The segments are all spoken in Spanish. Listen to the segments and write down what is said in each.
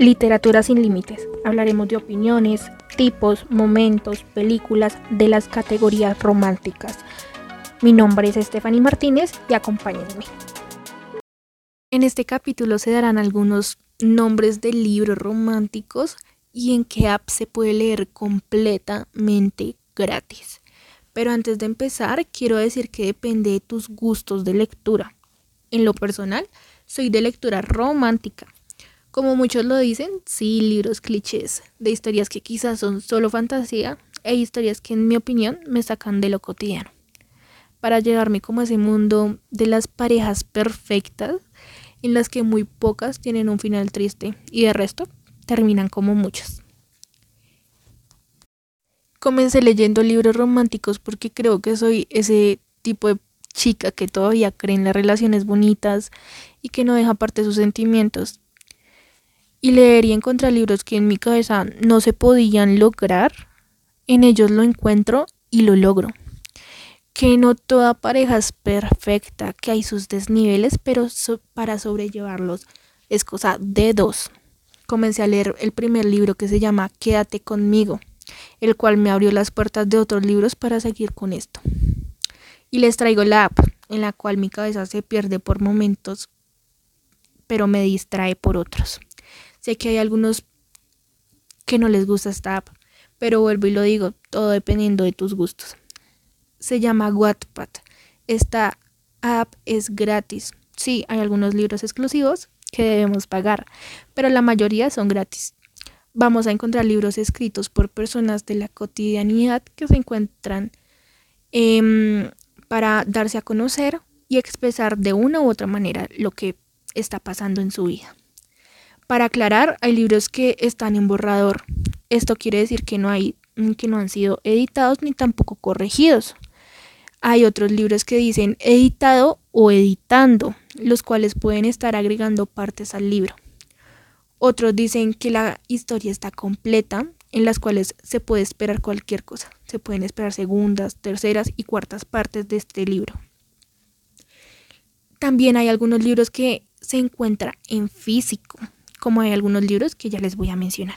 Literatura sin límites. Hablaremos de opiniones, tipos, momentos, películas de las categorías románticas. Mi nombre es Stephanie Martínez y acompáñenme. En este capítulo se darán algunos nombres de libros románticos y en qué app se puede leer completamente gratis. Pero antes de empezar, quiero decir que depende de tus gustos de lectura. En lo personal, soy de lectura romántica como muchos lo dicen, sí, libros clichés de historias que quizás son solo fantasía e historias que en mi opinión me sacan de lo cotidiano. Para llevarme como a ese mundo de las parejas perfectas en las que muy pocas tienen un final triste y de resto terminan como muchas. Comencé leyendo libros románticos porque creo que soy ese tipo de chica que todavía cree en las relaciones bonitas y que no deja parte de sus sentimientos y leer y encontrar libros que en mi cabeza no se podían lograr, en ellos lo encuentro y lo logro. Que no toda pareja es perfecta, que hay sus desniveles, pero para sobrellevarlos es cosa de dos. Comencé a leer el primer libro que se llama Quédate conmigo, el cual me abrió las puertas de otros libros para seguir con esto. Y les traigo la app, en la cual mi cabeza se pierde por momentos, pero me distrae por otros. Sé que hay algunos que no les gusta esta app, pero vuelvo y lo digo, todo dependiendo de tus gustos. Se llama Wattpad. Esta app es gratis. Sí, hay algunos libros exclusivos que debemos pagar, pero la mayoría son gratis. Vamos a encontrar libros escritos por personas de la cotidianidad que se encuentran em, para darse a conocer y expresar de una u otra manera lo que está pasando en su vida. Para aclarar, hay libros que están en borrador. Esto quiere decir que no hay que no han sido editados ni tampoco corregidos. Hay otros libros que dicen editado o editando, los cuales pueden estar agregando partes al libro. Otros dicen que la historia está completa, en las cuales se puede esperar cualquier cosa. Se pueden esperar segundas, terceras y cuartas partes de este libro. También hay algunos libros que se encuentran en físico, como hay algunos libros que ya les voy a mencionar.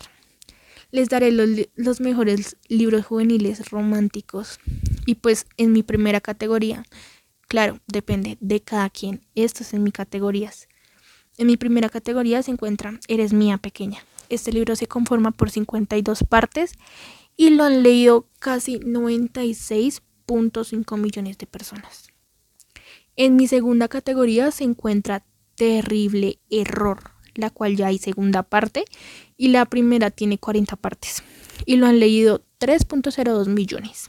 Les daré los, mejores libros juveniles románticos y pues en mi primera categoría, claro, depende de cada quien, esto es en mis categorías. En mi primera categoría se encuentra Eres mía pequeña. Este libro se conforma por 52 partes y lo han leído casi 96.5 millones de personas. En mi segunda categoría se encuentra Terrible Error la cual ya hay segunda parte, y la primera tiene 40 partes, y lo han leído 3.02 millones.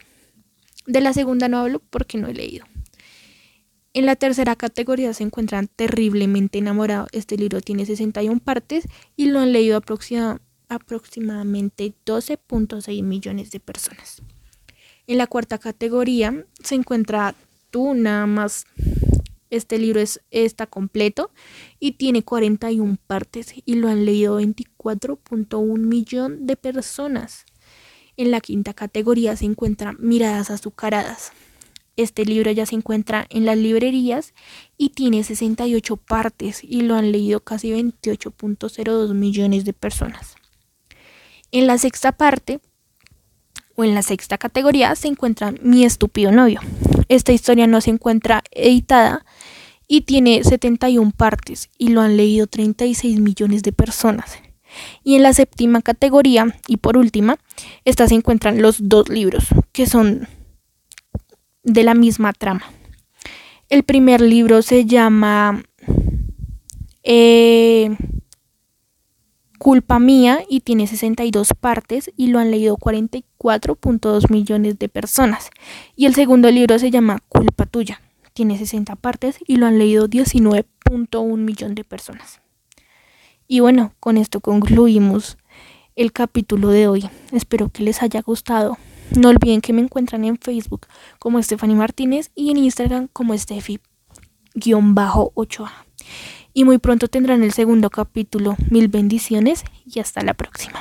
De la segunda no hablo porque no he leído. En la tercera categoría se encuentran terriblemente enamorados. Este libro tiene 61 partes y lo han leído aproximadamente 12.6 millones de personas. En la cuarta categoría se encuentra tú nada más este libro es, está completo y tiene 41 partes y lo han leído 24.1 millón de personas. En la quinta categoría se encuentra Miradas azucaradas. Este libro ya se encuentra en las librerías y tiene 68 partes y lo han leído casi 28.02 millones de personas. En la sexta parte o en la sexta categoría se encuentra Mi estúpido novio. Esta historia no se encuentra editada y tiene 71 partes y lo han leído 36 millones de personas. Y en la séptima categoría y por última, estas se encuentran los dos libros que son de la misma trama. El primer libro se llama eh, Culpa Mía y tiene 62 partes y lo han leído 44.2 millones de personas. Y el segundo libro se llama Culpa Tuya tiene 60 partes y lo han leído 19.1 millón de personas. Y bueno, con esto concluimos el capítulo de hoy. Espero que les haya gustado. No olviden que me encuentran en Facebook como Stephanie Martínez y en Instagram como Steffi-8A. Y muy pronto tendrán el segundo capítulo. Mil bendiciones y hasta la próxima.